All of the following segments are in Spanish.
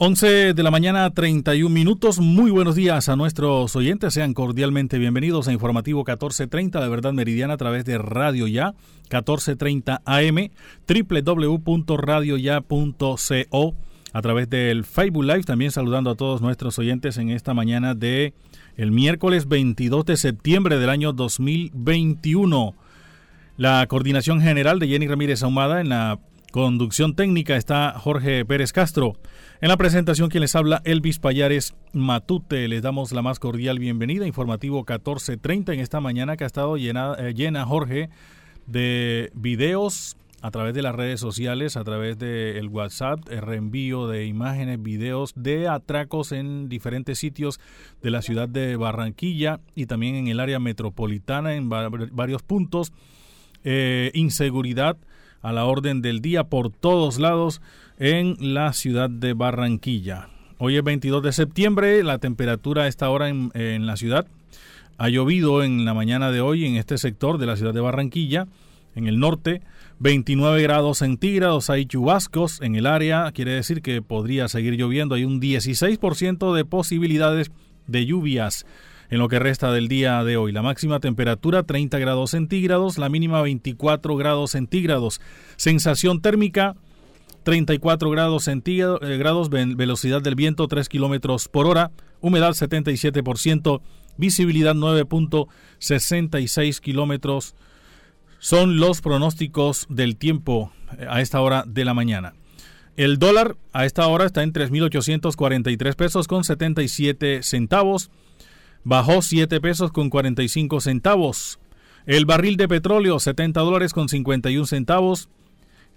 11 de la mañana, 31 minutos. Muy buenos días a nuestros oyentes. Sean cordialmente bienvenidos a Informativo 1430 de Verdad Meridiana a través de Radio Ya, 1430 AM, www.radioya.co, a través del Facebook Live. También saludando a todos nuestros oyentes en esta mañana de el miércoles 22 de septiembre del año 2021. La coordinación general de Jenny Ramírez Ahumada en la conducción técnica está Jorge Pérez Castro. En la presentación quien les habla Elvis Payares Matute, les damos la más cordial bienvenida, informativo 1430 en esta mañana que ha estado llena, eh, llena Jorge de videos a través de las redes sociales, a través del WhatsApp, el reenvío de imágenes, videos de atracos en diferentes sitios de la ciudad de Barranquilla y también en el área metropolitana en varios puntos, eh, inseguridad a la orden del día por todos lados en la ciudad de Barranquilla. Hoy es 22 de septiembre, la temperatura a esta hora en, en, la ciudad ha llovido en la mañana de hoy en este sector de la ciudad de Barranquilla, en el norte, 29 grados centígrados, hay chubascos en el área, quiere decir que podría seguir lloviendo, hay un 16% de posibilidades de lluvias en lo que resta del día de hoy. La máxima temperatura 30 grados centígrados, la mínima 24 grados centígrados. Sensación térmica 34 grados centígrados, eh, velocidad del viento 3 kilómetros por hora, humedad 77%, visibilidad 9.66 kilómetros. Son los pronósticos del tiempo eh, a esta hora de la mañana. El dólar a esta hora está en 3.843 pesos con 77 centavos bajó 7 pesos con 45 centavos. El barril de petróleo 70 dólares con 51 centavos.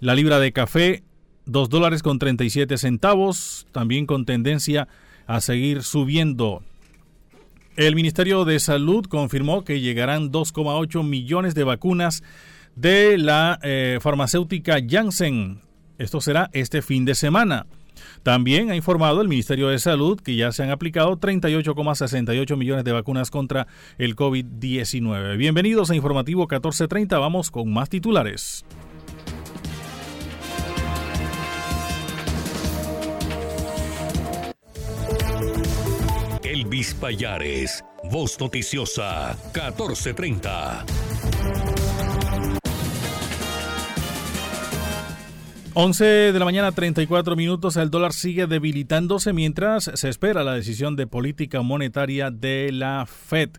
La libra de café 2 dólares con 37 centavos, también con tendencia a seguir subiendo. El Ministerio de Salud confirmó que llegarán 2,8 millones de vacunas de la eh, farmacéutica Janssen. Esto será este fin de semana. También ha informado el Ministerio de Salud que ya se han aplicado 38,68 millones de vacunas contra el COVID-19. Bienvenidos a Informativo 1430. Vamos con más titulares. Elvis Payares, Voz Noticiosa 1430. 11 de la mañana, 34 minutos. El dólar sigue debilitándose mientras se espera la decisión de política monetaria de la Fed.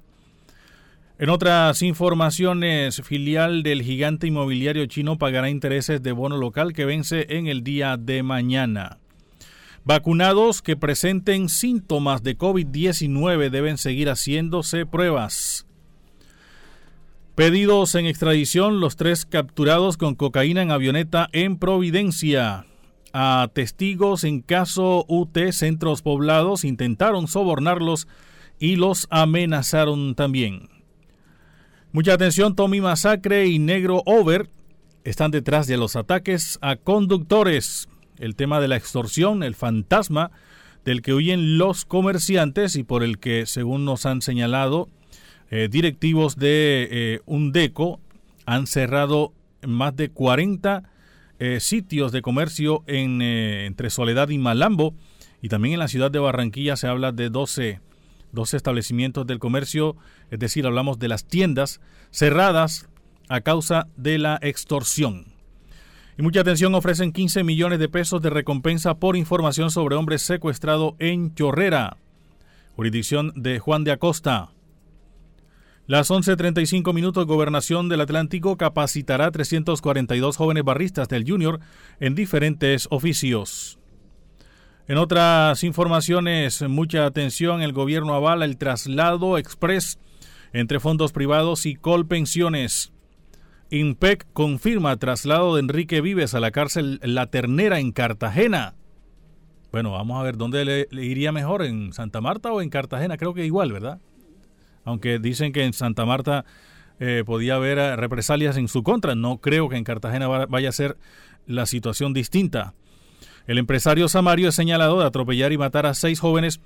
En otras informaciones, filial del gigante inmobiliario chino pagará intereses de bono local que vence en el día de mañana. Vacunados que presenten síntomas de COVID-19 deben seguir haciéndose pruebas. Pedidos en extradición los tres capturados con cocaína en avioneta en Providencia. A testigos en caso UT Centros Poblados intentaron sobornarlos y los amenazaron también. Mucha atención, Tommy Masacre y Negro Over están detrás de los ataques a conductores. El tema de la extorsión, el fantasma del que huyen los comerciantes y por el que, según nos han señalado, eh, directivos de eh, UNDECO han cerrado más de 40 eh, sitios de comercio en, entre Soledad y Malambo y también en la ciudad de Barranquilla se habla de 12 Dos establecimientos del comercio, es decir, hablamos de las tiendas cerradas a causa de la extorsión. Y mucha atención, ofrecen 15 millones de pesos de recompensa por información sobre hombre secuestrado en Chorrera, jurisdicción de Juan de Acosta. Las 11.35 minutos, Gobernación del Atlántico capacitará 342 jóvenes barristas del Junior en diferentes oficios. En otras informaciones, mucha atención, el gobierno avala el traslado express entre fondos privados y Colpensiones. INPEC confirma traslado de Enrique Vives a la cárcel La Ternera en Cartagena. Bueno, vamos a ver dónde le, iría mejor, en Santa Marta o en Cartagena, creo que igual, ¿verdad? Aunque dicen que en Santa Marta eh, podía haber eh, represalias en su contra, no creo que en Cartagena vaya a ser la situación distinta. El empresario Samario es señalado de atropellar y matar a seis jóvenes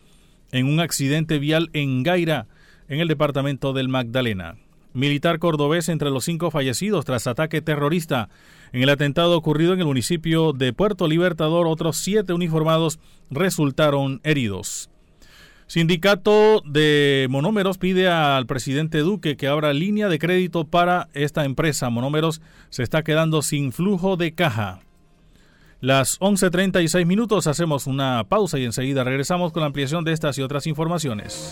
en un accidente vial en Gaira, en el departamento del Magdalena militar cordobés entre los cinco fallecidos tras ataque terrorista. En el atentado ocurrido en el municipio de Puerto Libertador, otros siete uniformados resultaron heridos. Sindicato de Monómeros pide al presidente Duque que abra línea de crédito para esta empresa. Monómeros se está quedando sin flujo de caja. Las 11.36 minutos hacemos una pausa y enseguida regresamos con la ampliación de estas y otras informaciones.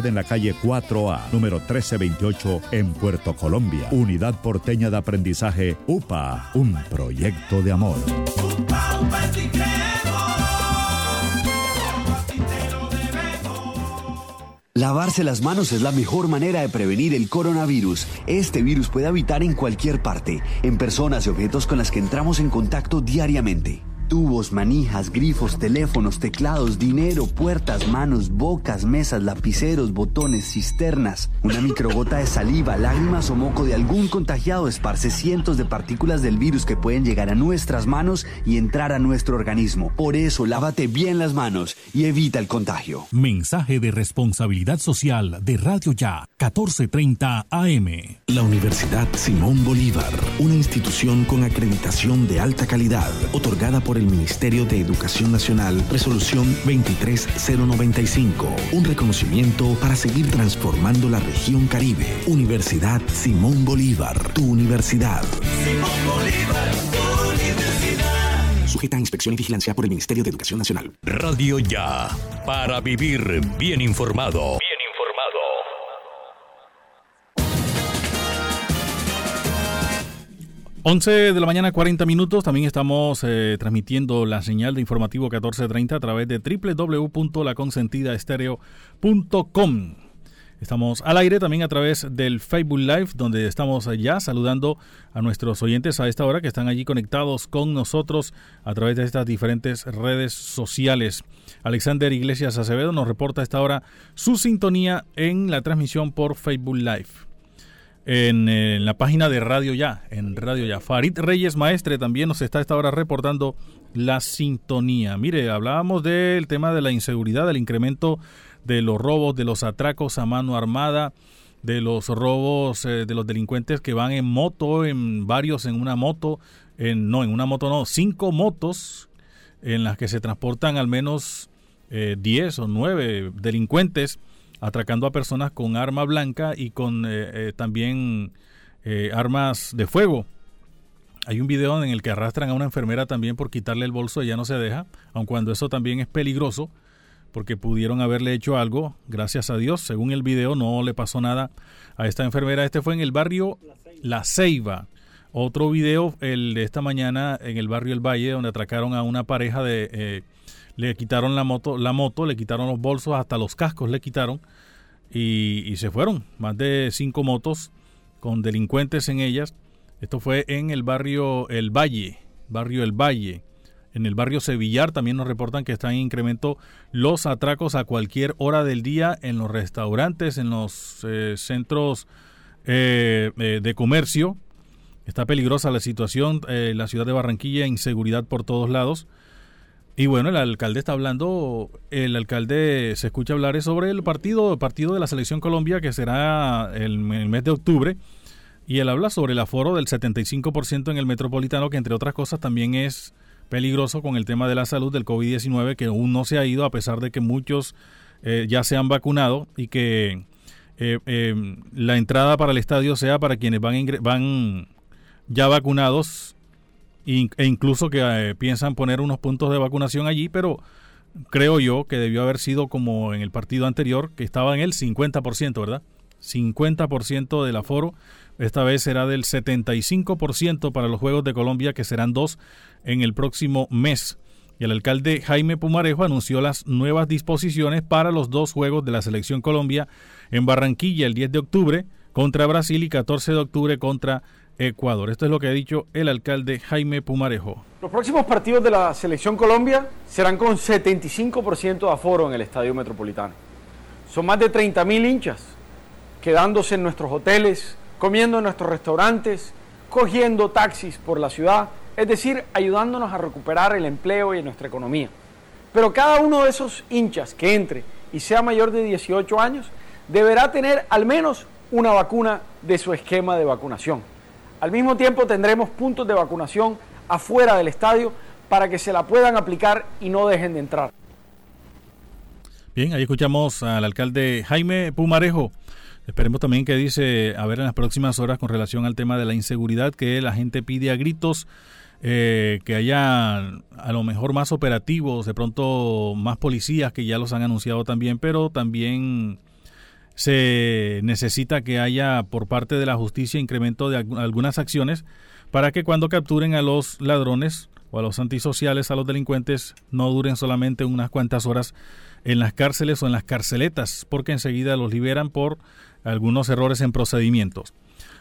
en la calle 4A, número 1328, en Puerto Colombia. Unidad Porteña de Aprendizaje UPA, un proyecto de amor. Lavarse las manos es la mejor manera de prevenir el coronavirus. Este virus puede habitar en cualquier parte, en personas y objetos con las que entramos en contacto diariamente tubos, manijas, grifos, teléfonos, teclados, dinero, puertas, manos, bocas, mesas, lapiceros, botones, cisternas. Una microgota de saliva, lágrimas o moco de algún contagiado esparce cientos de partículas del virus que pueden llegar a nuestras manos y entrar a nuestro organismo. Por eso, lávate bien las manos y evita el contagio. Mensaje de responsabilidad social de Radio Ya, 1430 AM. La Universidad Simón Bolívar, una institución con acreditación de alta calidad, otorgada por el el Ministerio de Educación Nacional, resolución 23095. Un reconocimiento para seguir transformando la región Caribe. Universidad Simón Bolívar, tu universidad. Simón Bolívar, tu universidad. Sujeta a inspección y vigilancia por el Ministerio de Educación Nacional. Radio Ya, para vivir bien informado. 11 de la mañana, 40 minutos. También estamos eh, transmitiendo la señal de informativo 1430 a través de www.laconsentidaestereo.com. Estamos al aire también a través del Facebook Live, donde estamos ya saludando a nuestros oyentes a esta hora que están allí conectados con nosotros a través de estas diferentes redes sociales. Alexander Iglesias Acevedo nos reporta a esta hora su sintonía en la transmisión por Facebook Live en, la página de Radio Ya, en Radio Ya. Farid Reyes Maestre también nos está esta hora reportando la sintonía. Mire, hablábamos del tema de la inseguridad, del incremento de los robos, de los atracos a mano armada, de los robos eh, de los delincuentes que van en moto, en varios en una moto, en, no, en una moto no, cinco motos en las que se transportan al menos eh, 10 o 9 delincuentes atracando a personas con arma blanca y con eh, eh, también eh, armas de fuego. Hay un video en el que arrastran a una enfermera también por quitarle el bolso, ella no se deja, aun cuando eso también es peligroso, porque pudieron haberle hecho algo, gracias a Dios, según el video no le pasó nada a esta enfermera. Este fue en el barrio La Ceiba. Otro video, el de esta mañana en el barrio El Valle, donde atracaron a una pareja de le quitaron la moto, la moto, le quitaron los bolsos, hasta los cascos le quitaron y, se fueron. Más de cinco motos con delincuentes en ellas. Esto fue en el barrio El Valle, barrio El Valle. En el barrio Sevillar también nos reportan que están en incremento los atracos a cualquier hora del día en los restaurantes, en los eh, centros eh, eh, de comercio. Está peligrosa la situación, la ciudad de Barranquilla, inseguridad por todos lados. Y bueno, el alcalde está hablando, el alcalde se escucha hablar sobre el partido, partido de la Selección Colombia que será el, mes de octubre y él habla sobre el aforo del 75% en el metropolitano que entre otras cosas también es peligroso con el tema de la salud del COVID-19 que aún no se ha ido a pesar de que muchos eh, ya se han vacunado y que eh, eh, la entrada para el estadio sea para quienes van, van ya vacunados e incluso que eh, piensan poner unos puntos de vacunación allí, pero creo yo que debió haber sido como en el partido anterior, que estaba en el 50%, ¿verdad? 50% del aforo. Esta vez será del 75% para los Juegos de Colombia, que serán dos en el próximo mes. Y el alcalde Jaime Pumarejo anunció las nuevas disposiciones para los dos Juegos de la Selección Colombia en Barranquilla el 10 de octubre contra Brasil y 14 de octubre contra Ecuador. Esto es lo que ha dicho el alcalde Jaime Pumarejo. Los próximos partidos de la Selección Colombia serán con 75% de aforo en el Estadio Metropolitano. Son más de 30.000 hinchas quedándose en nuestros hoteles, comiendo en nuestros restaurantes, cogiendo taxis por la ciudad, es decir, ayudándonos a recuperar el empleo y nuestra economía. Pero cada uno de esos hinchas que entre y sea mayor de 18 años deberá tener al menos una vacuna de su esquema de vacunación. Al mismo tiempo tendremos puntos de vacunación afuera del estadio para que se la puedan aplicar y no dejen de entrar. Bien, ahí escuchamos al alcalde Jaime Pumarejo. Esperemos también que dice, a ver en las próximas horas con relación al tema de la inseguridad, que la gente pide a gritos eh, que haya a lo mejor más operativos, de pronto más policías que ya los han anunciado también, pero también se necesita que haya por parte de la justicia incremento de algunas acciones para que cuando capturen a los ladrones o a los antisociales, a los delincuentes, no duren solamente unas cuantas horas en las cárceles o en las carceletas, porque enseguida los liberan por algunos errores en procedimientos.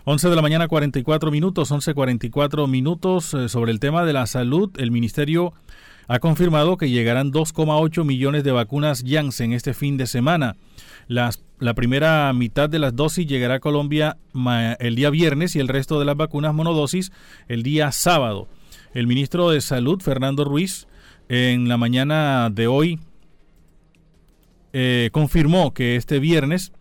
11 de la mañana 44 minutos, 11.44 minutos eh, sobre el tema de la salud. El Ministerio ha confirmado que llegarán 2,8 millones de vacunas Janssen este fin de semana. La primera mitad de las dosis llegará a Colombia el día viernes y el resto de las vacunas monodosis el día sábado. El ministro de Salud, Fernando Ruiz, en la mañana de hoy eh, confirmó que este viernes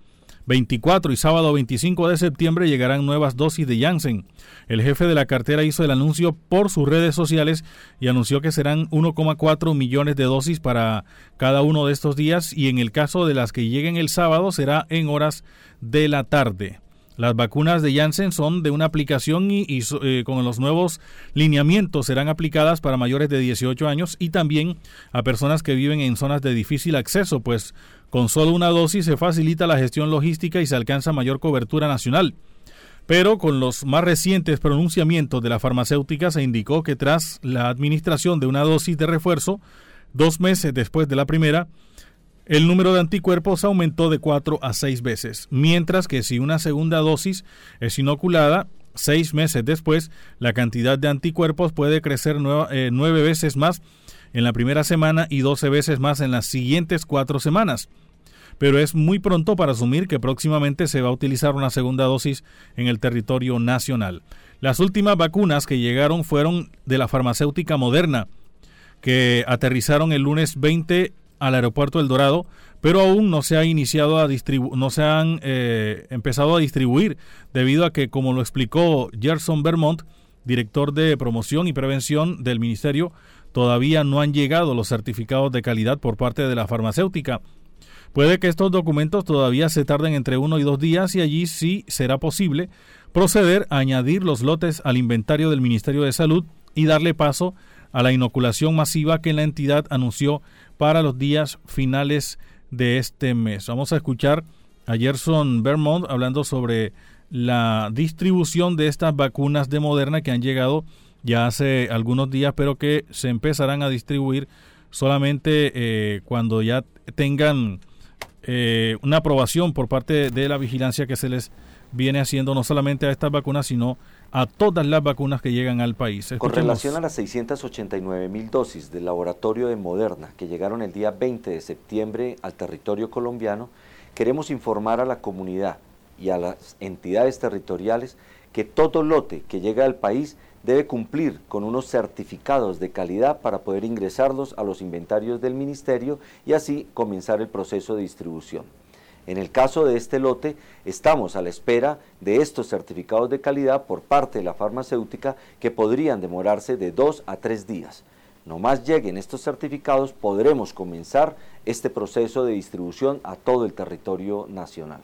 24 y sábado 25 de septiembre llegarán nuevas dosis de Janssen. El jefe de la cartera hizo el anuncio por sus redes sociales y anunció que serán 1,4 millones de dosis para cada uno de estos días y en el caso de las que lleguen el sábado será en horas de la tarde. Las vacunas de Janssen son de una aplicación y, eh, con los nuevos lineamientos serán aplicadas para mayores de 18 años y también a personas que viven en zonas de difícil acceso, pues con solo una dosis se facilita la gestión logística y se alcanza mayor cobertura nacional. Pero con los más recientes pronunciamientos de la farmacéutica se indicó que tras la administración de una dosis de refuerzo, dos meses después de la primera, el número de anticuerpos aumentó de 4 a 6 veces, mientras que si una segunda dosis es inoculada, seis meses después, la cantidad de anticuerpos puede crecer eh, nueve veces más en la primera semana y 12 veces más en las siguientes cuatro semanas. Pero es muy pronto para asumir que próximamente se va a utilizar una segunda dosis en el territorio nacional. Las últimas vacunas que llegaron fueron de la farmacéutica Moderna, que aterrizaron el lunes 20 al aeropuerto del Dorado, pero aún no se ha iniciado a no se han eh, empezado a distribuir debido a que, como lo explicó Gerson Vermont, director de promoción y prevención del ministerio, todavía no han llegado los certificados de calidad por parte de la farmacéutica. Puede que estos documentos todavía se tarden entre uno y dos días y allí sí será posible proceder a añadir los lotes al inventario del Ministerio de Salud y darle paso a la inoculación masiva que la entidad anunció para los días finales de este mes. Vamos a escuchar a Gerson Vermont hablando sobre la distribución de estas vacunas de Moderna que han llegado ya hace algunos días, pero que se empezarán a distribuir solamente eh, cuando ya tengan eh, una aprobación por parte de la vigilancia que se les viene haciendo no solamente a estas vacunas, sino a todas las vacunas que llegan al país. Con relación a las 689 mil dosis del laboratorio de Moderna que llegaron el día 20 de septiembre al territorio colombiano, queremos informar a la comunidad y a las entidades territoriales que todo lote que llega al país debe cumplir con unos certificados de calidad para poder ingresarlos a los inventarios del ministerio y así comenzar el proceso de distribución. En el caso de este lote, estamos a la espera de estos certificados de calidad por parte de la farmacéutica que podrían demorarse de dos a tres días. No más lleguen estos certificados, podremos comenzar este proceso de distribución a todo el territorio nacional.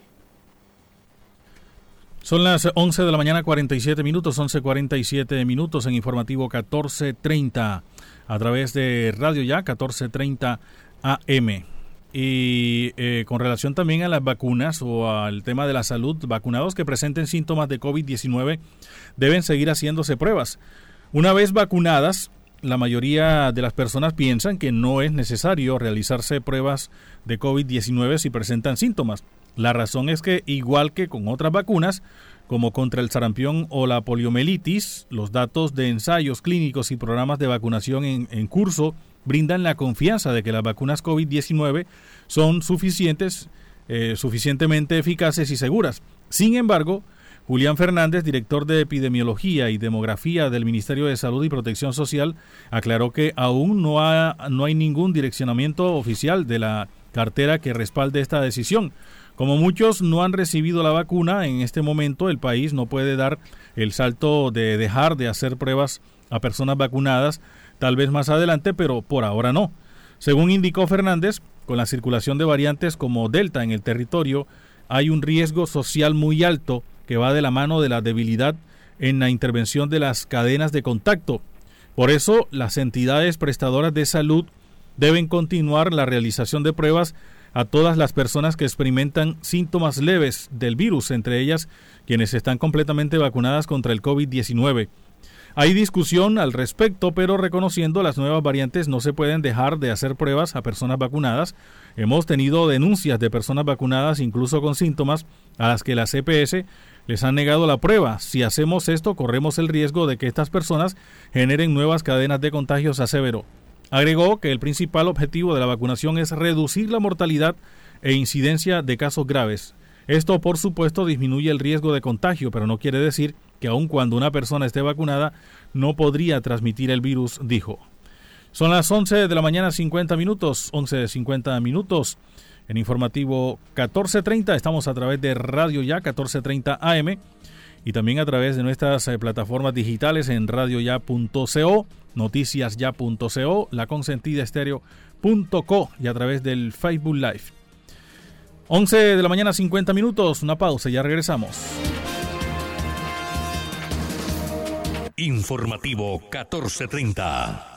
Son las 11 de la mañana 47 minutos, 11.47 minutos en informativo 1430 a través de Radio Ya 1430 AM. Y eh, con relación también a las vacunas o al tema de la salud, vacunados que presenten síntomas de COVID-19 deben seguir haciéndose pruebas. Una vez vacunadas, la mayoría de las personas piensan que no es necesario realizarse pruebas de COVID-19 si presentan síntomas. La razón es que, igual que con otras vacunas, como contra el sarampión o la poliomielitis, los datos de ensayos clínicos y programas de vacunación en, curso brindan la confianza de que las vacunas COVID-19 son suficientes, eh, suficientemente eficaces y seguras. Sin embargo, Julián Fernández, director de Epidemiología y Demografía del Ministerio de Salud y Protección Social, aclaró que aún no, no hay ningún direccionamiento oficial de la cartera que respalde esta decisión. Como muchos no han recibido la vacuna, en este momento el país no puede dar el salto de dejar de hacer pruebas a personas vacunadas tal vez más adelante, pero por ahora no. Según indicó Fernández, con la circulación de variantes como Delta en el territorio, hay un riesgo social muy alto que va de la mano de la debilidad en la intervención de las cadenas de contacto. Por eso, las entidades prestadoras de salud deben continuar la realización de pruebas a todas las personas que experimentan síntomas leves del virus, entre ellas quienes están completamente vacunadas contra el COVID-19. Hay discusión al respecto, pero reconociendo las nuevas variantes no se pueden dejar de hacer pruebas a personas vacunadas. Hemos tenido denuncias de personas vacunadas incluso con síntomas a las que la CPS les han negado la prueba. Si hacemos esto, corremos el riesgo de que estas personas generen nuevas cadenas de contagios, aseveró. Agregó que el principal objetivo de la vacunación es reducir la mortalidad e incidencia de casos graves. Esto, por supuesto, disminuye el riesgo de contagio, pero no quiere decir que aun cuando una persona esté vacunada no podría transmitir el virus, dijo. Son las 11 de la mañana 50 minutos, 11 de 50 minutos. en informativo 1430. Estamos a través de Radio Ya 1430 AM y también a través de nuestras eh, plataformas digitales en radioya.co, noticiasya.co, la consentida estéreo.co y a través del Facebook Live. 11 de la mañana 50 minutos, una pausa, ya regresamos. Informativo 1430.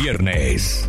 viernes.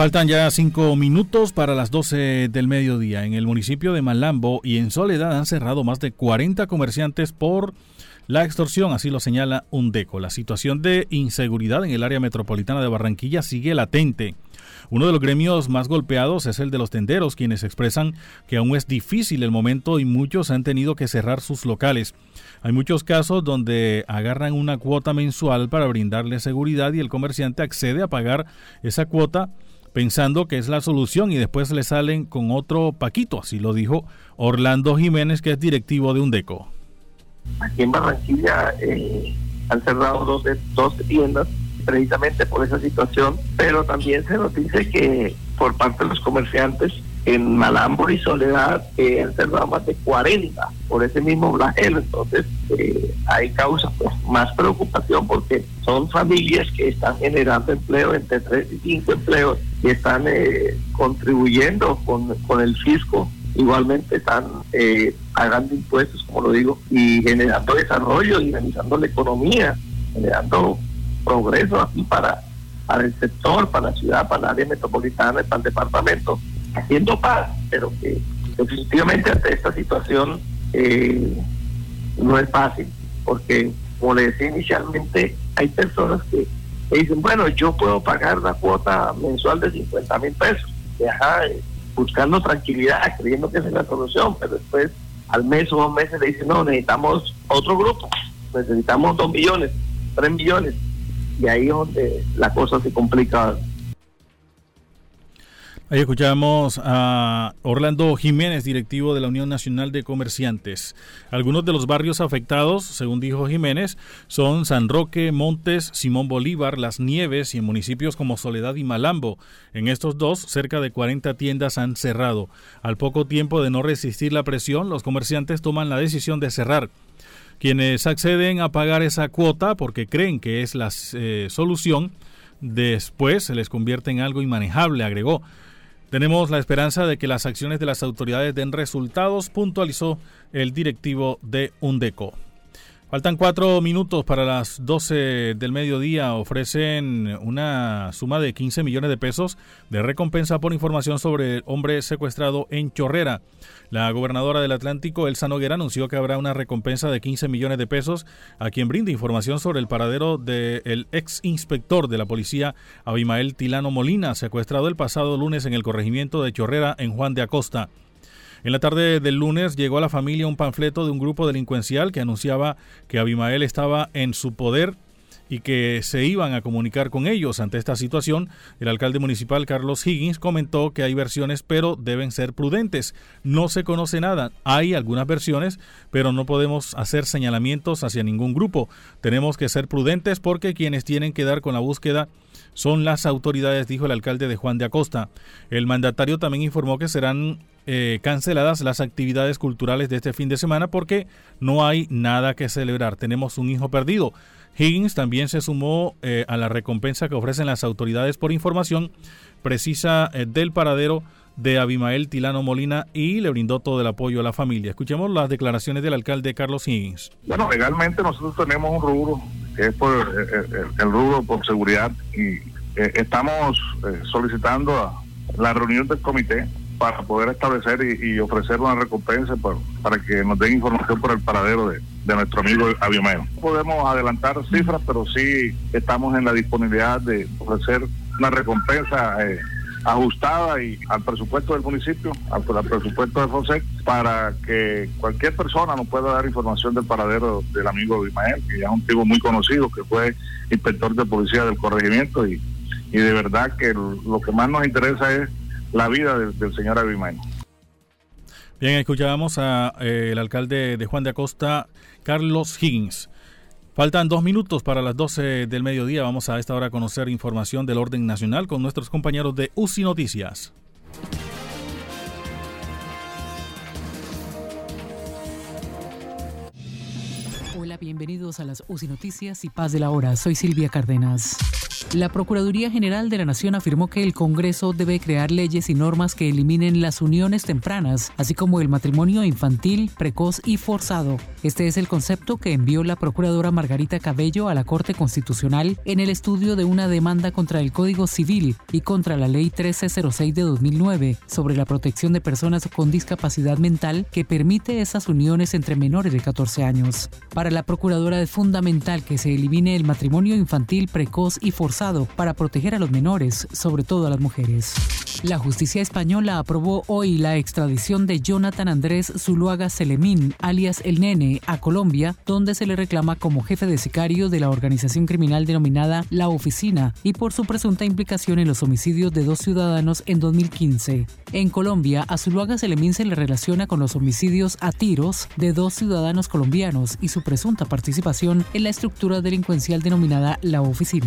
Faltan ya cinco minutos para las 12 del mediodía. En el municipio de Malambo y en Soledad han cerrado más de 40 comerciantes por la extorsión, así lo señala UNDECO. La situación de inseguridad en el área metropolitana de Barranquilla sigue latente. Uno de los gremios más golpeados es el de los tenderos, quienes expresan que aún es difícil el momento y muchos han tenido que cerrar sus locales. Hay muchos casos donde agarran una cuota mensual para brindarle seguridad y el comerciante accede a pagar esa cuota pensando que es la solución y después le salen con otro paquito, así lo dijo Orlando Jiménez, que es directivo de UNDECO. Aquí en Barranquilla eh, han cerrado dos, dos tiendas precisamente por esa situación, pero también se nos dice que por parte de los comerciantes en Malambo y Soledad eh, han cerrado más de 40 por ese mismo flagelo. Entonces, eh, hay causa pues, más preocupación porque son familias que están generando empleo entre 3 y 5 empleos y están eh, contribuyendo con, con el fisco. Igualmente están pagando impuestos, como lo digo, y generando desarrollo, dinamizando la economía, generando progreso aquí para, para el sector, para la ciudad, para el área metropolitana, para el departamento haciendo paz, pero que definitivamente ante esta situación eh, no es fácil, porque como le decía inicialmente, hay personas que, dicen, bueno, yo puedo pagar la cuota mensual de 50 mil pesos, eh, buscando tranquilidad, creyendo que esa es la solución, pero después al mes o dos meses le dicen, no, necesitamos otro grupo, necesitamos dos millones, tres millones, y ahí es donde la cosa se complica Ahí escuchamos a Orlando Jiménez, directivo de la Unión Nacional de Comerciantes. Algunos de los barrios afectados, según dijo Jiménez, son San Roque, Montes, Simón Bolívar, Las Nieves y en municipios como Soledad y Malambo. En estos dos, cerca de 40 tiendas han cerrado. Al poco tiempo de no resistir la presión, los comerciantes toman la decisión de cerrar. Quienes acceden a pagar esa cuota porque creen que es la eh, solución, después se les convierte en algo inmanejable, agregó. Tenemos la esperanza de que las acciones de las autoridades den resultados, puntualizó el directivo de UNDECO. Faltan cuatro minutos para las 12 del mediodía. Ofrecen una suma de 15 millones de pesos de recompensa por información sobre el hombre secuestrado en Chorrera. La gobernadora del Atlántico, Elsa Noguera, anunció que habrá una recompensa de 15 millones de pesos a quien brinde información sobre el paradero del ex inspector de la policía, Abimael Tilano Molina, secuestrado el pasado lunes en el corregimiento de Chorrera en Juan de Acosta. En la tarde del lunes llegó a la familia un panfleto de un grupo delincuencial que anunciaba que Abimael estaba en su poder y que se iban a comunicar con ellos. Ante esta situación, el alcalde municipal Carlos Higgins comentó que hay versiones, pero deben ser prudentes. No se conoce nada. Hay algunas versiones, pero no podemos hacer señalamientos hacia ningún grupo. Tenemos que ser prudentes porque quienes tienen que dar con la búsqueda son las autoridades, dijo el alcalde de Juan de Acosta. El mandatario también informó que serán eh, canceladas las actividades culturales de este fin de semana porque no hay nada que celebrar. Tenemos un hijo perdido. Higgins también se sumó eh, a la recompensa que ofrecen las autoridades por información precisa eh, del paradero de Abimael Tilano Molina y le brindó todo el apoyo a la familia. Escuchemos las declaraciones del alcalde Carlos Higgins. Bueno, legalmente nosotros tenemos un rubro, que es por el, rubro por seguridad, y estamos solicitando la reunión del comité para poder establecer y, ofrecer una recompensa para que nos den información por el paradero de, nuestro amigo Abiomero. No podemos adelantar cifras, pero sí estamos en la disponibilidad de ofrecer una recompensa eh, ajustada y al presupuesto del municipio, al, presupuesto de FOSEC, para que cualquier persona nos pueda dar información del paradero del amigo Abimael, que ya es un tipo muy conocido, que fue inspector de policía del corregimiento y de verdad que lo que más nos interesa es la vida del, señor Abimael. Bien, escuchábamos al eh, alcalde de Juan de Acosta, Carlos Higgins. Faltan dos minutos para las 12 del mediodía. Vamos a esta hora a conocer información del orden nacional con nuestros compañeros de UCI Noticias. Bienvenidos a las UCI Noticias y Paz de la Hora. Soy Silvia Cárdenas. La Procuraduría General de la Nación afirmó que el Congreso debe crear leyes y normas que eliminen las uniones tempranas, así como el matrimonio infantil, precoz y forzado. Este es el concepto que envió la Procuradora Margarita Cabello a la Corte Constitucional en el estudio de una demanda contra el Código Civil y contra la Ley 1306 de 2009 sobre la protección de personas con discapacidad mental que permite esas uniones entre menores de 14 años. Para la Procuradora es fundamental que se elimine el matrimonio infantil, precoz y forzado para proteger a los menores, sobre todo a las mujeres. La justicia española aprobó hoy la extradición de Jonathan Andrés Zuluaga Selemín, alias El Nene, a Colombia, donde se le reclama como jefe de sicario de la organización criminal denominada La Oficina y por su presunta implicación en los homicidios de dos ciudadanos en 2015. En Colombia, a Zuluaga Selemín se le relaciona con los homicidios a tiros de dos ciudadanos colombianos y su presunta participación en la estructura delincuencial denominada La Oficina.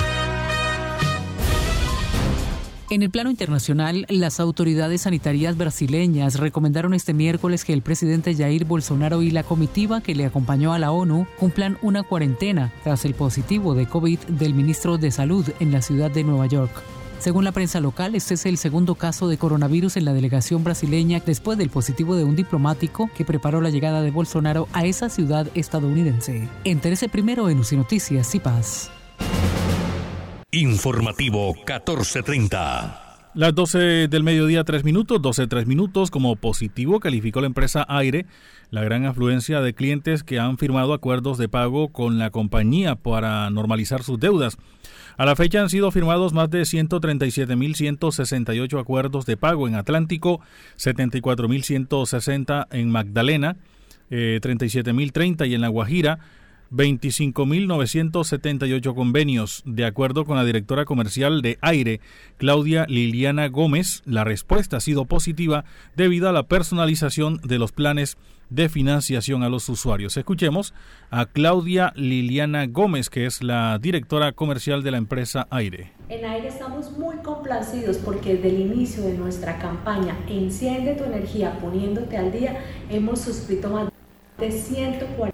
En el plano internacional, las autoridades sanitarias brasileñas recomendaron este miércoles que el presidente Jair Bolsonaro y la comitiva que le acompañó a la ONU cumplan una cuarentena tras el positivo de COVID del ministro de Salud en la ciudad de Nueva York. Según la prensa local, este es el segundo caso de coronavirus en la delegación brasileña después del positivo de un diplomático que preparó la llegada de Bolsonaro a esa ciudad estadounidense. Entérese primero en UCI Noticias y Paz. Informativo 1430. Las 12 del mediodía, 3 minutos, 12, 3 minutos. Como positivo calificó la empresa Aire la gran afluencia de clientes que han firmado acuerdos de pago con la compañía para normalizar sus deudas. A la fecha han sido firmados más de 137.168 acuerdos de pago en Atlántico, 74.160 en Magdalena, eh, 37.030 y en La Guajira, 25.978 convenios. De acuerdo con la directora comercial de Aire, Claudia Liliana Gómez, la respuesta ha sido positiva debido a la personalización de los planes de financiación a los usuarios. Escuchemos a Claudia Liliana Gómez, que es la directora comercial de la empresa Aire. En Aire estamos muy complacidos porque desde el inicio de nuestra campaña Enciende tu energía poniéndote al día, hemos suscrito más de 140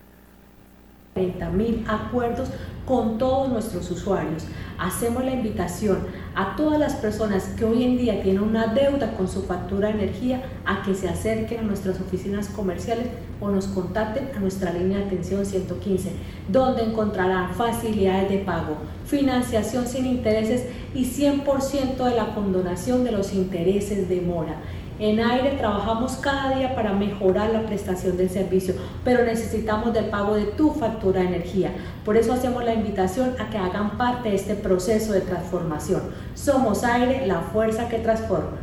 mil acuerdos con todos nuestros usuarios. Hacemos la invitación a todas las personas que hoy en día tienen una deuda con su factura de energía a que se acerquen a nuestras oficinas comerciales o nos contacten a nuestra línea de atención 115, donde encontrarán facilidades de pago, financiación sin intereses y 100% de la condonación de los intereses de mora. En aire trabajamos cada día para mejorar la prestación del servicio, pero necesitamos del pago de tu factura de energía. Por eso hacemos la invitación a que hagan parte de este proceso de transformación. Somos aire, la fuerza que transforma.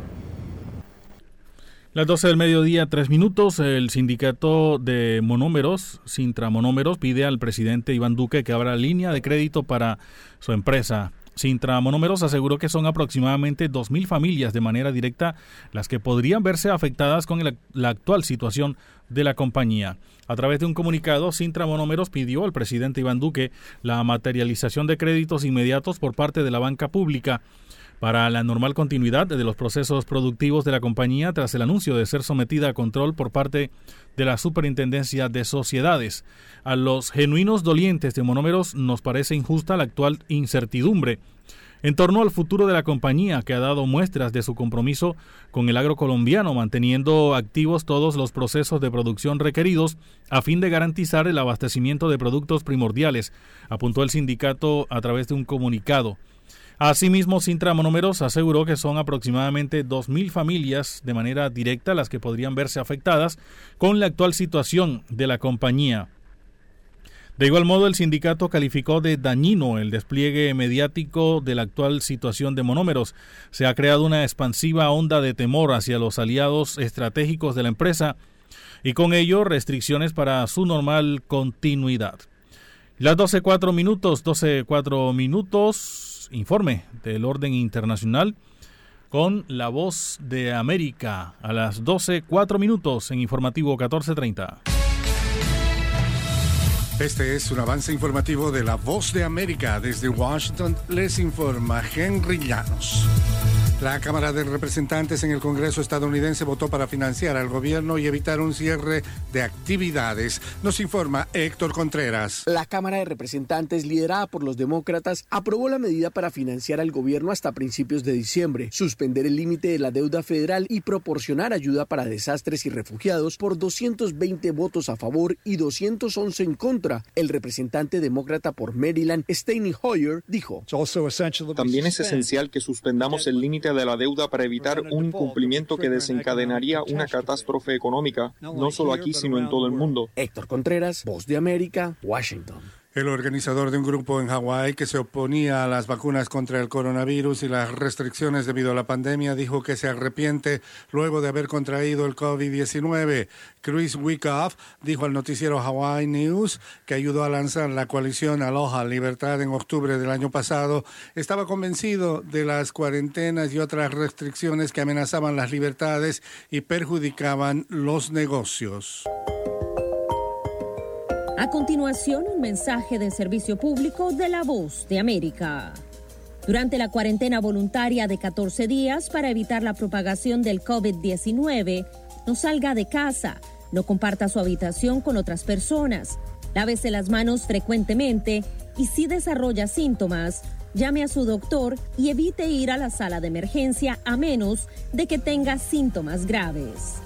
Las 12 del mediodía, tres minutos, el sindicato de monómeros, Sintra Monómeros, pide al presidente Iván Duque que abra línea de crédito para su empresa. Sintra Monómeros aseguró que son aproximadamente 2.000 familias de manera directa las que podrían verse afectadas con la actual situación de la compañía. A través de un comunicado, Sintra Monómeros pidió al presidente Iván Duque la materialización de créditos inmediatos por parte de la banca pública para la normal continuidad de los procesos productivos de la compañía tras el anuncio de ser sometida a control por parte de la Superintendencia de Sociedades. A los genuinos dolientes de monómeros nos parece injusta la actual incertidumbre en torno al futuro de la compañía que ha dado muestras de su compromiso con el agro colombiano, manteniendo activos todos los procesos de producción requeridos a fin de garantizar el abastecimiento de productos primordiales, apuntó el sindicato a través de un comunicado. Asimismo, Sintra Monómeros aseguró que son aproximadamente 2.000 familias de manera directa las que podrían verse afectadas con la actual situación de la compañía. De igual modo, el sindicato calificó de dañino el despliegue mediático de la actual situación de monómeros. Se ha creado una expansiva onda de temor hacia los aliados estratégicos de la empresa y con ello restricciones para su normal continuidad. Las 12.4 minutos, 12.4 minutos informe del orden internacional. con La Voz de América a las 12, 4 minutos en informativo 1430. Este es un avance informativo de La Voz de América. Desde Washington les informa Henry Llanos. La Cámara de Representantes en el Congreso estadounidense votó para financiar al gobierno y evitar un cierre de actividades. Nos informa Héctor Contreras. La Cámara de Representantes, liderada por los demócratas, aprobó la medida para financiar al gobierno hasta principios de diciembre, suspender el límite de la deuda federal y proporcionar ayuda para desastres y refugiados por 220 votos a favor y 211 en contra. El representante demócrata por Maryland, Steny Hoyer, dijo: También es esencial que suspendamos el límite de la deuda para evitar un incumplimiento que desencadenaría una catástrofe económica, no solo aquí, sino en todo el mundo. Héctor Contreras, Voz de América, Washington. El organizador de un grupo en Hawái que se oponía a las vacunas contra el coronavirus y las restricciones debido a la pandemia dijo que se arrepiente luego de haber contraído el COVID-19. Chris Wyckoff dijo al noticiero Hawaii News que ayudó a lanzar la coalición Aloha Libertad en octubre del año pasado. Estaba convencido de las cuarentenas y otras restricciones que amenazaban las libertades y perjudicaban los negocios. A continuación, un mensaje de servicio público de la voz de América. Durante la cuarentena voluntaria de 14 días para evitar la propagación del COVID-19, no salga de casa, no comparta su habitación con otras personas, lávese las manos frecuentemente y si desarrolla síntomas, llame a su doctor y evite ir a la sala de emergencia a menos de que tenga síntomas graves.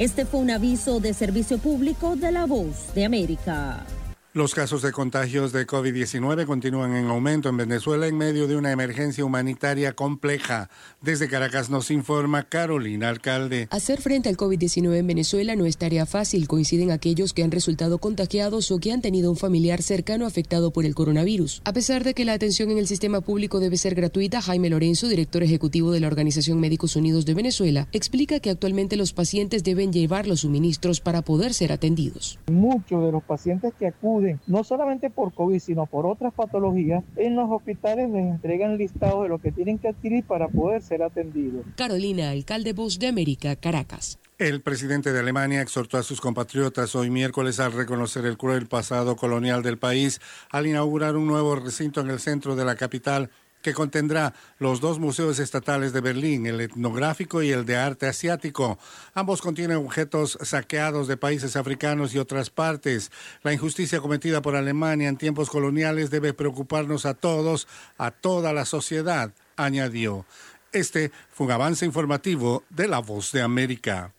Este fue un aviso de servicio público de la voz de América. Los casos de contagios de COVID-19 continúan en aumento en Venezuela en medio de una emergencia humanitaria compleja. Desde Caracas nos informa Carolina Alcalde. Hacer frente al COVID-19 en Venezuela no es tarea fácil, coinciden aquellos que han resultado contagiados o que han tenido un familiar cercano afectado por el coronavirus. A pesar de que la atención en el sistema público debe ser gratuita, Jaime Lorenzo, director ejecutivo de la Organización Médicos Unidos de Venezuela, explica que actualmente los pacientes deben llevar los suministros para poder ser atendidos. Muchos de los pacientes que acuden no solamente por COVID, sino por otras patologías, en los hospitales les entregan listados de lo que tienen que adquirir para poder ser atendidos. Carolina, alcalde Voz de América, Caracas. El presidente de Alemania exhortó a sus compatriotas hoy miércoles a reconocer el cruel pasado colonial del país al inaugurar un nuevo recinto en el centro de la capital que contendrá los dos museos estatales de Berlín, el etnográfico y el de arte asiático. Ambos contienen objetos saqueados de países africanos y otras partes. La injusticia cometida por Alemania en tiempos coloniales debe preocuparnos a todos, a toda la sociedad, añadió. Este fue un avance informativo de La Voz de América.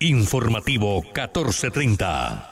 Informativo 1430.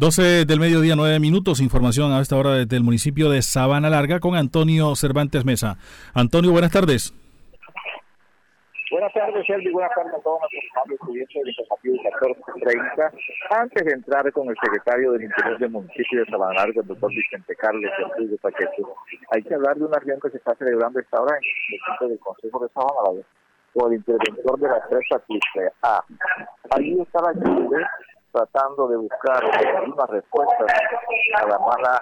12 del mediodía, 9 minutos. Información a esta hora desde el municipio de Sabana Larga con Antonio Cervantes Mesa. Antonio, buenas tardes. Buenas tardes, Sergio, y buenas tardes a todos nuestros amables estudiantes del desafío 1430. Antes de entrar con el secretario del Interior del municipio de Sabana Larga, el doctor Vicente Carlos Rodríguez Pacheco, hay que hablar de una reunión que se está celebrando esta hora en el centro del Consejo de Sabana Larga por el interventor de la empresa A. Allí está la tratando de buscar una respuesta a la mala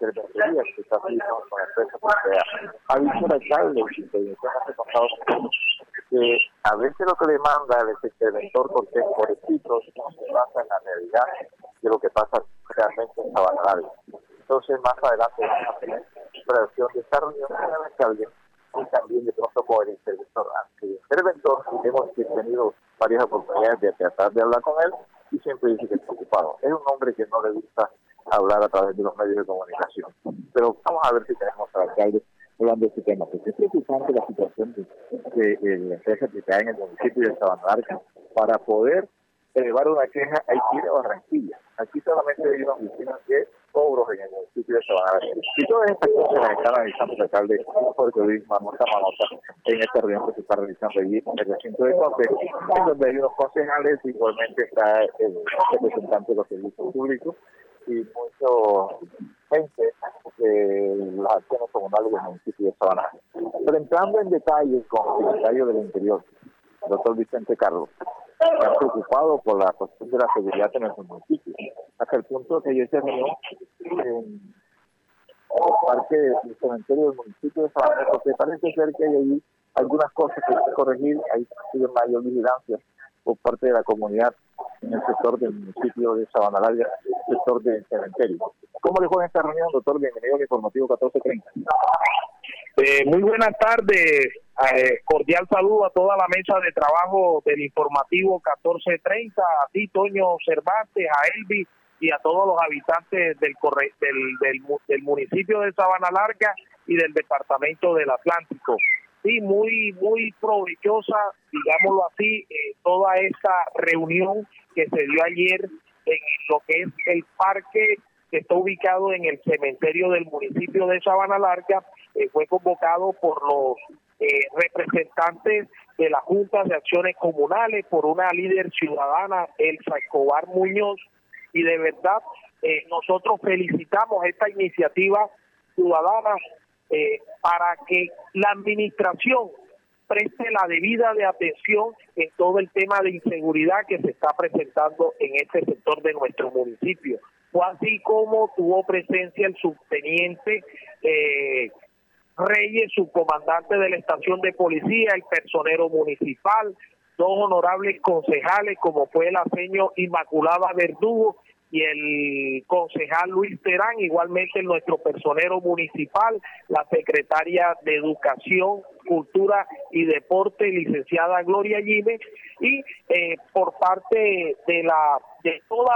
intervención que está haciendo con la empresa nuclear. Ha dicho el alcalde que a veces lo que le manda el interventor porque es por escrito no se basa en la realidad de lo que pasa realmente en Sabana Entonces más adelante vamos a tener de esta reunión con el alcalde y también de pronto con el interventor. El interventor hemos tenido varias oportunidades de tratar de hablar con él y siempre dice que está ocupado. Es un hombre que no le gusta hablar a través de los medios de comunicación. Pero vamos a ver si tenemos al alcalde hablando de este tema, porque es preocupante la situación de, de, la empresa que está en el municipio de Sabanarca para poder elevar una queja a Haití de Barranquilla. Aquí solamente hay una oficina de cobros en el municipio de Sabana Y todas estas cosas están analizando el alcalde Jorge Luis Manota Manota en esta reunión que se está realizando allí en el recinto de Conte, en donde hay unos concejales, igualmente está el representante de los servicios públicos y mucha gente de las acciones comunales del municipio de Sabana. Pero entrando en detalle con el secretario del Interior, doctor Vicente Carlos, está preocupado por la cuestión de la seguridad en nuestro municipio, hasta el punto que yo se reunió en el parque del cementerio del municipio de Sabana, porque parece ser que hay ahí algunas cosas que hay que corregir, hay mayor vigilancia por parte de la comunidad en el sector del municipio de Sabana Larga, sector del cementerio. ¿Cómo le fue en esta reunión, doctor? Bienvenido al informativo 1430. Eh, muy buenas tardes, eh, cordial saludo a toda la mesa de trabajo del informativo 1430, a ti Toño Cervantes, a Elvi y a todos los habitantes del, del, del, municipio de Sabana Larga y del departamento del Atlántico. Sí, muy, muy provechosa, digámoslo así, eh, toda esta reunión que se dio ayer en lo que es el parque que está ubicado en el cementerio del municipio de Sabana Larga, eh, fue convocado por los eh, representantes de la Junta de Acciones Comunales, por una líder ciudadana, Elsa Escobar Muñoz, y de verdad eh, nosotros felicitamos esta iniciativa ciudadana para que la administración preste la debida de atención en todo el tema de inseguridad que se está presentando en este sector de nuestro municipio. Fue así como tuvo presencia el subteniente eh, Reyes, subcomandante de la estación de policía, el personero municipal, dos honorables concejales como fue la señor Inmaculada Verdugo y el concejal Luis Terán, igualmente nuestro personero municipal, la secretaria de Educación, Cultura y Deporte, licenciada Gloria Jiménez, y eh, por parte de la de todos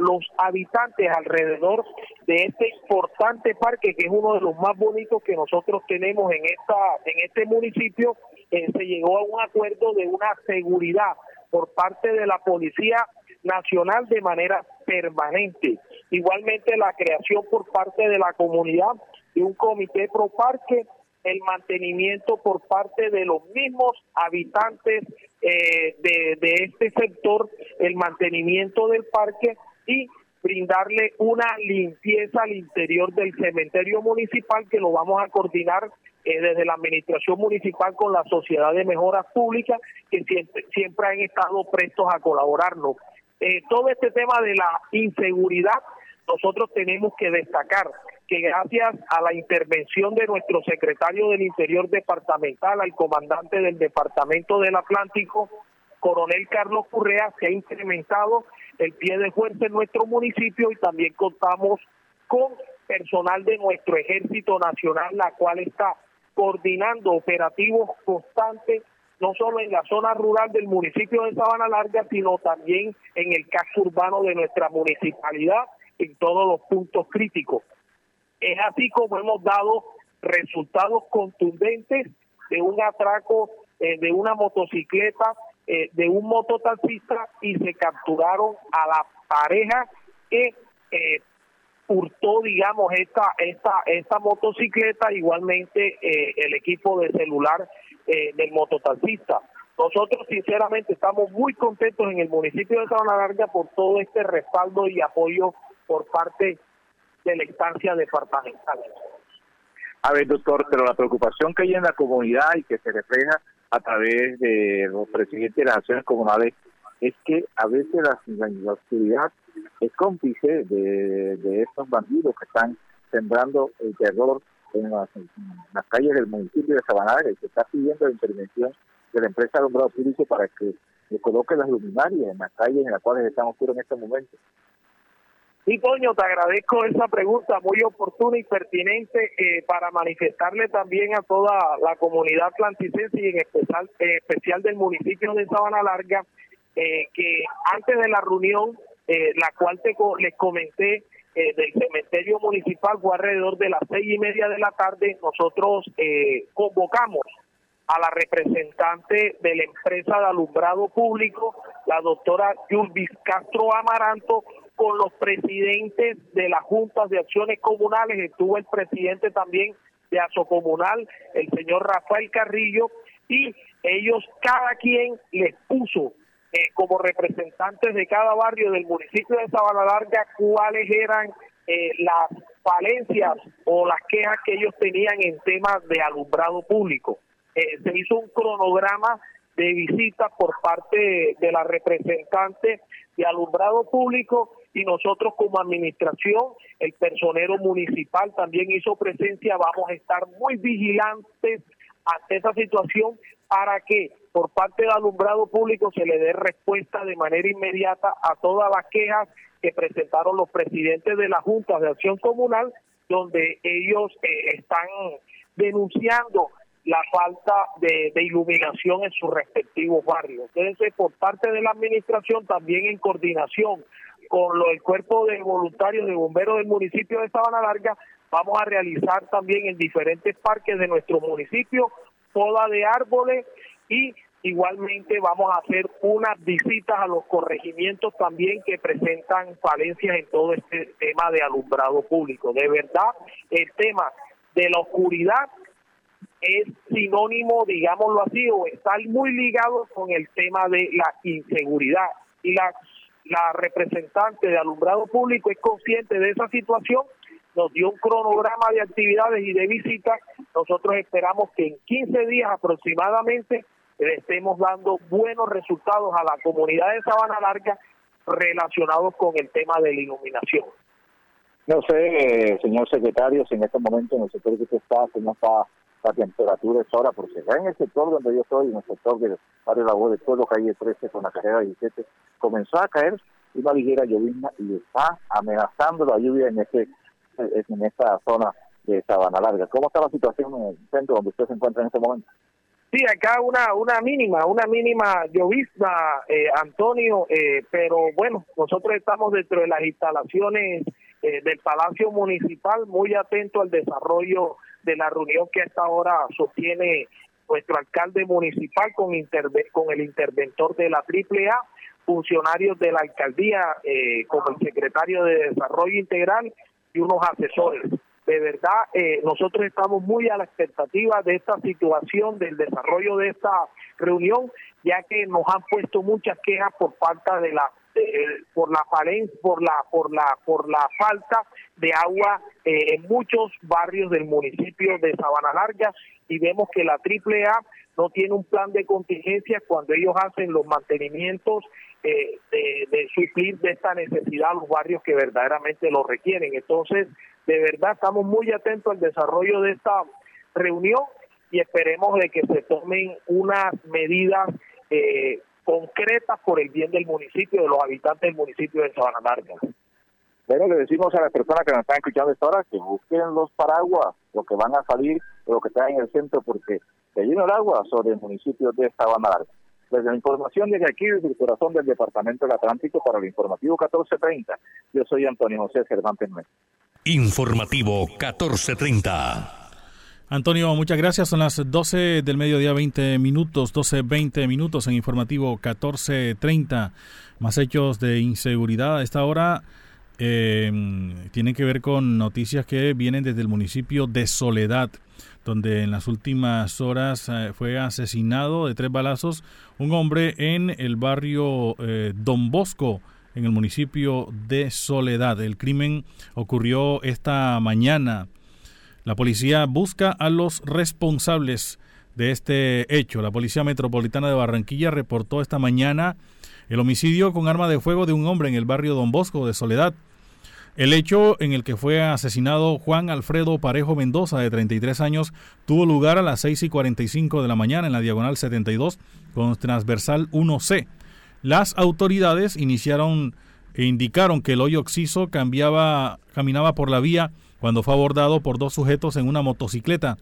los habitantes alrededor de este importante parque que es uno de los más bonitos que nosotros tenemos en esta en este municipio eh, se llegó a un acuerdo de una seguridad por parte de la policía nacional de manera permanente. Igualmente la creación por parte de la comunidad de un comité pro parque el mantenimiento por parte de los mismos habitantes eh, de, este sector, el mantenimiento del parque y brindarle una limpieza al interior del cementerio municipal que lo vamos a coordinar eh, desde la administración municipal con la sociedad de mejoras públicas que siempre, siempre han estado prestos a colaborarnos. Eh, todo este tema de la inseguridad nosotros tenemos que destacar que gracias a la intervención de nuestro secretario del Interior departamental, al comandante del Departamento del Atlántico, coronel Carlos Currea, se ha incrementado el pie de fuerza en nuestro municipio y también contamos con personal de nuestro Ejército Nacional, la cual está coordinando operativos constantes, no solo en la zona rural del municipio de Sabana Larga, sino también en el casco urbano de nuestra municipalidad, en todos los puntos críticos. Es así como hemos dado resultados contundentes de un atraco eh, de una motocicleta eh, de un mototaxista y se capturaron a la pareja que eh, hurtó, digamos, esta, esta, esta motocicleta, igualmente eh, el equipo de celular eh, del mototaxista. Nosotros sinceramente estamos muy contentos en el municipio de Sabana Larga por todo este respaldo y apoyo por parte de la instancia departamental. A ver, doctor, pero la preocupación que hay en la comunidad y que se refleja a través de los presidentes de las acciones comunales es que a veces la, la, es cómplice de, de, estos bandidos que están sembrando el terror en las, calles del municipio de Sabana y se está pidiendo la intervención de la empresa Alumbrado Público para que le coloque las luminarias en las calles en las cuales están oscuros en este momento. Sí, Toño, te agradezco esa pregunta muy oportuna y pertinente eh, para manifestarle también a toda la comunidad atlanticense y en especial, especial del municipio de Sabana Larga eh, que antes de la reunión, eh, la cual te, les comenté del cementerio municipal, fue alrededor de las seis y media de la tarde, nosotros convocamos a la representante de la empresa de alumbrado público, la doctora Yulvis Castro Amaranto, con los presidentes de las juntas de acciones comunales, estuvo el presidente también de Comunal, el señor Rafael Carrillo, y ellos cada quien les puso eh, como representantes de cada barrio del municipio de Sabana Larga cuáles eran eh, las falencias o las quejas que ellos tenían en temas de alumbrado público. Eh, se hizo un cronograma de visitas por parte de la representante de alumbrado público y nosotros como administración, el personero municipal también hizo presencia, vamos a estar muy vigilantes ante esa situación para que por parte del alumbrado público se le dé respuesta de manera inmediata a todas las quejas que presentaron los presidentes de la Junta de Acción Comunal, donde ellos eh, están denunciando la falta de, iluminación en sus respectivos barrios. Entonces, por parte de la administración, también en coordinación con lo, el cuerpo de voluntarios de bomberos del municipio de Sabana Larga, vamos a realizar también en diferentes parques de nuestro municipio poda de árboles y igualmente vamos a hacer unas visitas a los corregimientos también que presentan falencias en todo este tema de alumbrado público. De verdad, el tema de la oscuridad es sinónimo, digámoslo así, o está muy ligado con el tema de la inseguridad. Y la, la representante de alumbrado público es consciente de esa situación, nos dio un cronograma de actividades y de visitas. Nosotros esperamos que en 15 días aproximadamente le estemos dando buenos resultados a la comunidad de Sabana Larga relacionados con el tema de la iluminación. No sé, eh, señor secretario, si en este momento en el que está, cómo está la temperatura es ahora, porque en el sector donde yo estoy, en el sector del barrio La Voz de Pueblo, calle 13 con la carrera 17, comenzó a caer una ligera llovizna y está amenazando la lluvia en este en esta zona de Sabana Larga. ¿Cómo está la situación en el centro donde usted se encuentra en este momento? Sí, acá una una mínima, una mínima llovizna, eh, Antonio, eh, pero bueno, nosotros estamos dentro de las instalaciones eh, del Palacio Municipal, muy atento al desarrollo de la reunión que hasta ahora sostiene nuestro alcalde municipal con, con el interventor de la AAA, funcionarios de la alcaldía, eh, como el secretario de Desarrollo Integral y unos asesores. De verdad, eh, nosotros estamos muy a la expectativa de esta situación, del desarrollo de esta reunión, ya que nos han puesto muchas quejas por falta de la por la por la por la por la falta de agua eh, en muchos barrios del municipio de Sabana Larga y vemos que la AAA no tiene un plan de contingencia cuando ellos hacen los mantenimientos eh, de, suplir de esta necesidad a los barrios que verdaderamente lo requieren. Entonces, de verdad estamos muy atentos al desarrollo de esta reunión y esperemos de que se tomen unas medidas eh, concretas por el bien del municipio, de los habitantes del municipio de Sabana Larga. Pero le decimos a las personas que nos están escuchando esta hora que busquen los paraguas, lo que van a salir, lo que está en el centro, porque se llena el agua sobre el municipio de Sabana Larga. Desde la información desde aquí, desde el corazón del Departamento del Atlántico, para el informativo 1430, yo soy Antonio José Germán Penue. Informativo 1430. Antonio, muchas gracias. Son las 12 del mediodía, 20 minutos, 12, 20 minutos en informativo 1430. Más hechos de inseguridad a esta hora eh, tienen que ver con noticias que vienen desde el municipio de Soledad, donde en las últimas horas eh, fue asesinado de tres balazos un hombre en el barrio eh, Don Bosco, en el municipio de Soledad. El crimen ocurrió esta mañana. La policía busca a los responsables de este hecho. La Policía Metropolitana de Barranquilla reportó esta mañana el homicidio con arma de fuego de un hombre en el barrio Don Bosco de Soledad. El hecho en el que fue asesinado Juan Alfredo Parejo Mendoza, de 33 años, tuvo lugar a las 6 y 45 de la mañana en la diagonal 72 con transversal 1C. Las autoridades iniciaron e indicaron que el hoyo oxiso cambiaba, caminaba por la vía cuando fue abordado por dos sujetos en una motocicleta.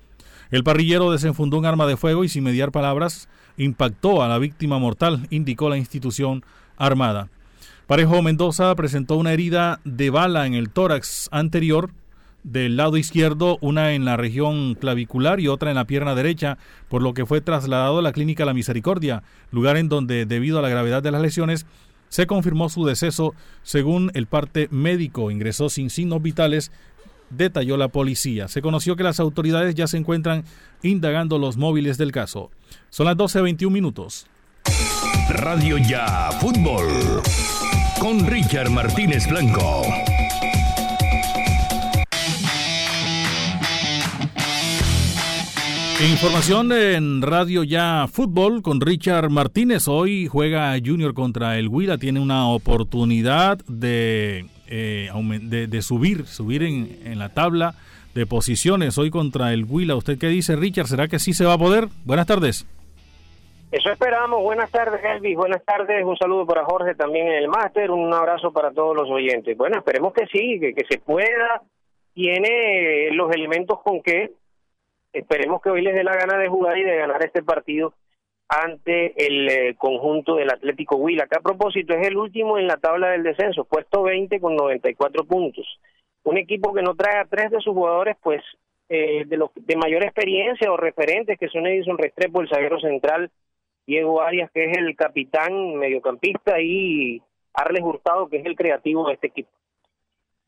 El parrillero desenfundó un arma de fuego y sin mediar palabras impactó a la víctima mortal, indicó la institución armada. Parejo Mendoza presentó una herida de bala en el tórax anterior del lado izquierdo, una en la región clavicular y otra en la pierna derecha, por lo que fue trasladado a la clínica La Misericordia, lugar en donde, debido a la gravedad de las lesiones, se confirmó su deceso según el parte médico. Ingresó sin signos vitales, detalló la policía. Se conoció que las autoridades ya se encuentran indagando los móviles del caso. Son las 12.21 minutos. Radio Ya Fútbol con Richard Martínez Blanco. Información en Radio Ya Fútbol con Richard Martínez. Hoy juega Junior contra el Huila. Tiene una oportunidad de, eh, de, subir, subir en, en, la tabla de posiciones hoy contra el Huila. ¿Usted qué dice, Richard? ¿Será que sí se va a poder? Buenas tardes. Eso esperamos. Buenas tardes, Elvis. Buenas tardes. Un saludo para Jorge también en el máster. Un abrazo para todos los oyentes. Bueno, esperemos que sí, que, que se pueda. Tiene los elementos con que esperemos que hoy les dé la gana de jugar y de ganar este partido ante el eh, conjunto del Atlético Huila, que a propósito es el último en la tabla del descenso, puesto 20 con 94 puntos. Un equipo que no trae a tres de sus jugadores, pues eh, de los de mayor experiencia o referentes, que son Edison Restrepo, el zaguero central, Diego Arias, que es el capitán mediocampista, y Arles Hurtado, que es el creativo de este equipo.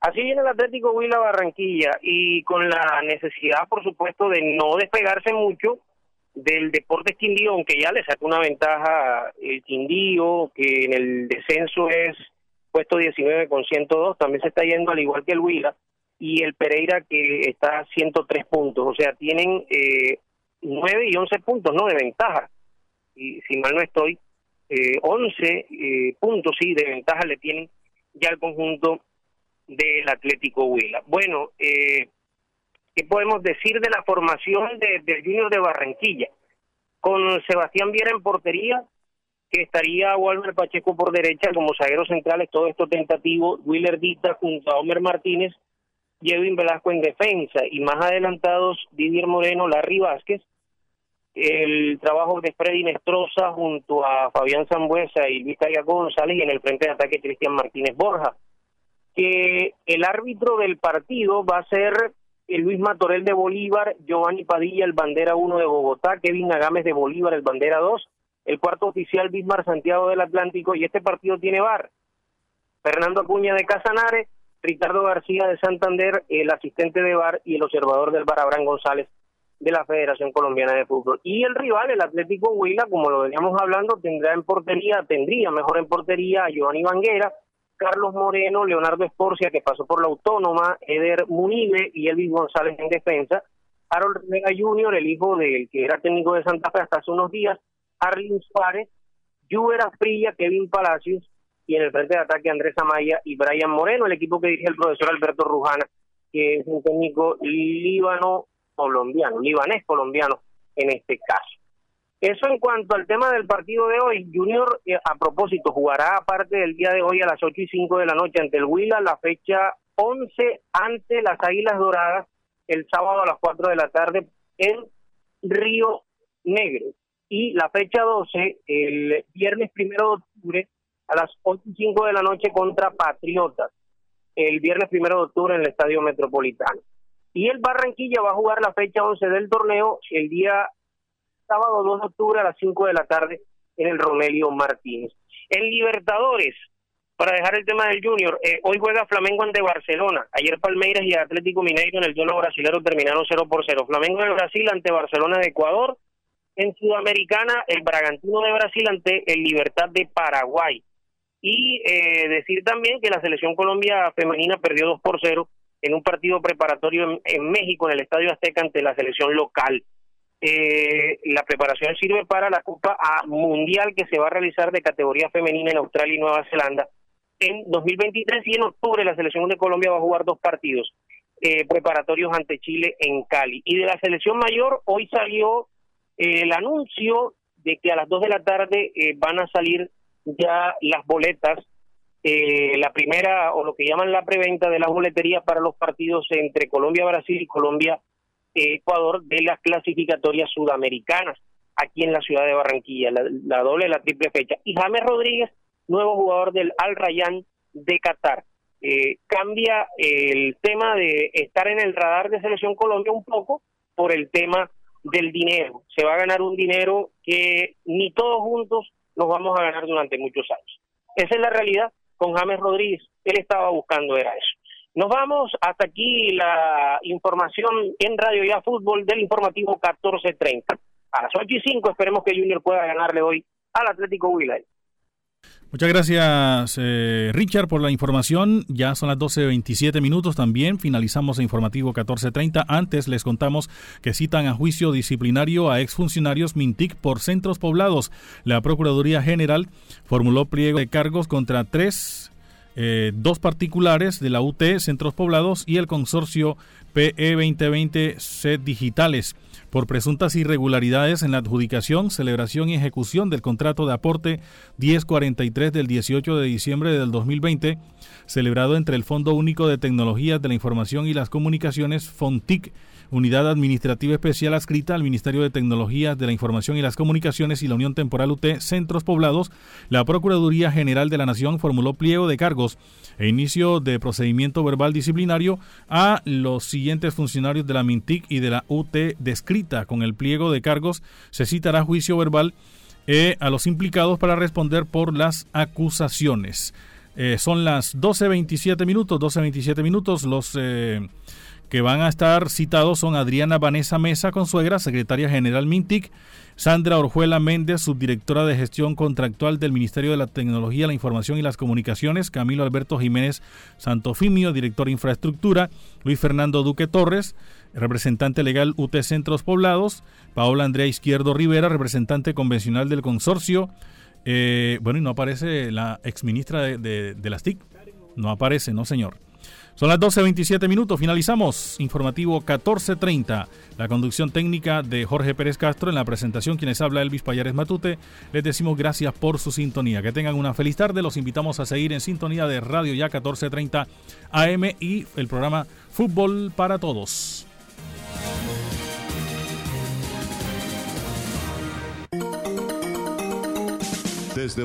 Así viene el Atlético Huila Barranquilla y con la necesidad, por supuesto, de no despegarse mucho del Deportes Quindío, aunque ya le saca una ventaja el Quindío, que en el descenso es puesto 19 con 102, también se está yendo al igual que el Huila, y el Pereira que está a 103 puntos, o sea, tienen eh, 9 y 11 puntos, ¿no?, de ventaja y si mal no estoy, eh, 11 eh, puntos sí de ventaja le tienen ya al conjunto del Atlético Huila. Bueno, eh, ¿qué podemos decir de la formación de, del Junior de Barranquilla? Con Sebastián Viera en portería, que estaría Walter Pacheco por derecha como zaguero centrales, todo esto tentativo, Willer Dita junto a Homer Martínez, Edwin Velasco en defensa y más adelantados Didier Moreno, Larry Vázquez, el trabajo de Freddy Nestroza junto a Fabián Zambuesa y Luis Calla González y en el frente de ataque Cristian Martínez Borja. Que el árbitro del partido va a ser Luis Matorel de Bolívar, Giovanni Padilla, el bandera 1 de Bogotá, Kevin Agames de Bolívar, el bandera 2, el cuarto oficial Bismar Santiago del Atlántico y este partido tiene bar. Fernando Acuña de Casanare, Ricardo García de Santander, el asistente de bar y el observador del bar Abraham González de la Federación Colombiana de Fútbol. Y el rival, el Atlético Huila, como lo veníamos hablando, tendrá en portería, tendría mejor en portería a Giovanni Vanguera, Carlos Moreno, Leonardo Escorcia, que pasó por la Autónoma, Eder Munibe y Elvis González en defensa, Harold Rivera Jr., el hijo del que era técnico de Santa Fe hasta hace unos días, Arlin Suárez, Juber Frilla, Kevin Palacios, y en el frente de ataque Andrés Amaya y Brian Moreno, el equipo que dirige el profesor Alberto Rujana, que es un técnico líbano colombiano, libanés colombiano en este caso. Eso en cuanto al tema del partido de hoy. Junior, eh, a propósito, jugará aparte del día de hoy a las 8 y 5 de la noche ante el Huila, la fecha 11 ante las Águilas Doradas, el sábado a las 4 de la tarde en Río Negro. Y la fecha 12, el viernes primero de octubre, a las 8 y 5 de la noche contra Patriotas. El viernes primero de octubre en el Estadio Metropolitano. Y el Barranquilla va a jugar la fecha 11 del torneo el día sábado 2 de octubre a las 5 de la tarde en el Romelio Martínez. En Libertadores, para dejar el tema del Junior, eh, hoy juega Flamengo ante Barcelona. Ayer Palmeiras y Atlético Mineiro en el duelo brasilero terminaron 0 por 0. Flamengo de Brasil ante Barcelona de Ecuador. En Sudamericana, el Bragantino de Brasil ante el Libertad de Paraguay. Y eh, decir también que la selección Colombia femenina perdió 2 por 0 en un partido preparatorio en, México, en el Estadio Azteca, ante la selección local. Eh, la preparación sirve para la Copa Mundial que se va a realizar de categoría femenina en Australia y Nueva Zelanda en 2023 y en octubre la selección de Colombia va a jugar dos partidos eh, preparatorios ante Chile en Cali. Y de la selección mayor, hoy salió eh, el anuncio de que a las 2 de la tarde eh, van a salir ya las boletas, la primera o lo que llaman la preventa de las boleterías para los partidos entre Colombia, Brasil y Colombia, Ecuador de las clasificatorias sudamericanas aquí en la ciudad de Barranquilla, la, doble, la triple fecha. Y James Rodríguez nuevo jugador del Al Rayyan de Qatar. Eh, cambia el tema de estar en el radar de Selección Colombia un poco por el tema del dinero. Se va a ganar un dinero que ni todos juntos nos vamos a ganar durante muchos años. Esa es la realidad con James Rodríguez. Él estaba buscando era eso. Nos vamos hasta aquí la información en Radio Ya Fútbol del informativo 1430. A las 8 y 5 esperemos que Junior pueda ganarle hoy al Atlético Huila. Muchas gracias, eh, Richard, por la información. Ya son las 12.27 minutos también. Finalizamos el informativo 14.30. Antes les contamos que citan a juicio disciplinario a exfuncionarios Mintic por centros poblados. La Procuraduría General formuló pliego de cargos contra tres, eh, dos particulares de la UT, Centros Poblados, y el consorcio PE 2020 C Digitales. Por presuntas irregularidades en la adjudicación, celebración y ejecución del contrato de aporte 1043 del 18 de diciembre del 2020, celebrado entre el Fondo Único de Tecnologías de la Información y las Comunicaciones, FONTIC, Unidad Administrativa Especial adscrita al Ministerio de Tecnologías de la Información y las Comunicaciones y la Unión Temporal UT Centros Poblados, la Procuraduría General de la Nación formuló pliego de cargos e inicio de procedimiento verbal disciplinario a los siguientes funcionarios de la MINTIC y de la UT descrita. Con el pliego de cargos se citará juicio verbal eh, a los implicados para responder por las acusaciones. Eh, son las 12.27 minutos, 12.27 minutos. Los eh, que van a estar citados son Adriana Vanessa Mesa, consuegra, secretaria general MINTIC, Sandra Orjuela Méndez, subdirectora de gestión contractual del Ministerio de la Tecnología, la Información y las Comunicaciones, Camilo Alberto Jiménez Santofimio, director de infraestructura, Luis Fernando Duque Torres, representante legal UT Centros Poblados, Paola Andrea Izquierdo Rivera, representante convencional del consorcio, eh, bueno, y no aparece la exministra de, de, de las TIC, no aparece, no señor. Son las 12.27 minutos, finalizamos informativo 14.30. La conducción técnica de Jorge Pérez Castro en la presentación, quienes habla Elvis Payares Matute. Les decimos gracias por su sintonía. Que tengan una feliz tarde. Los invitamos a seguir en sintonía de Radio Ya 14.30 AM y el programa Fútbol para Todos. Desde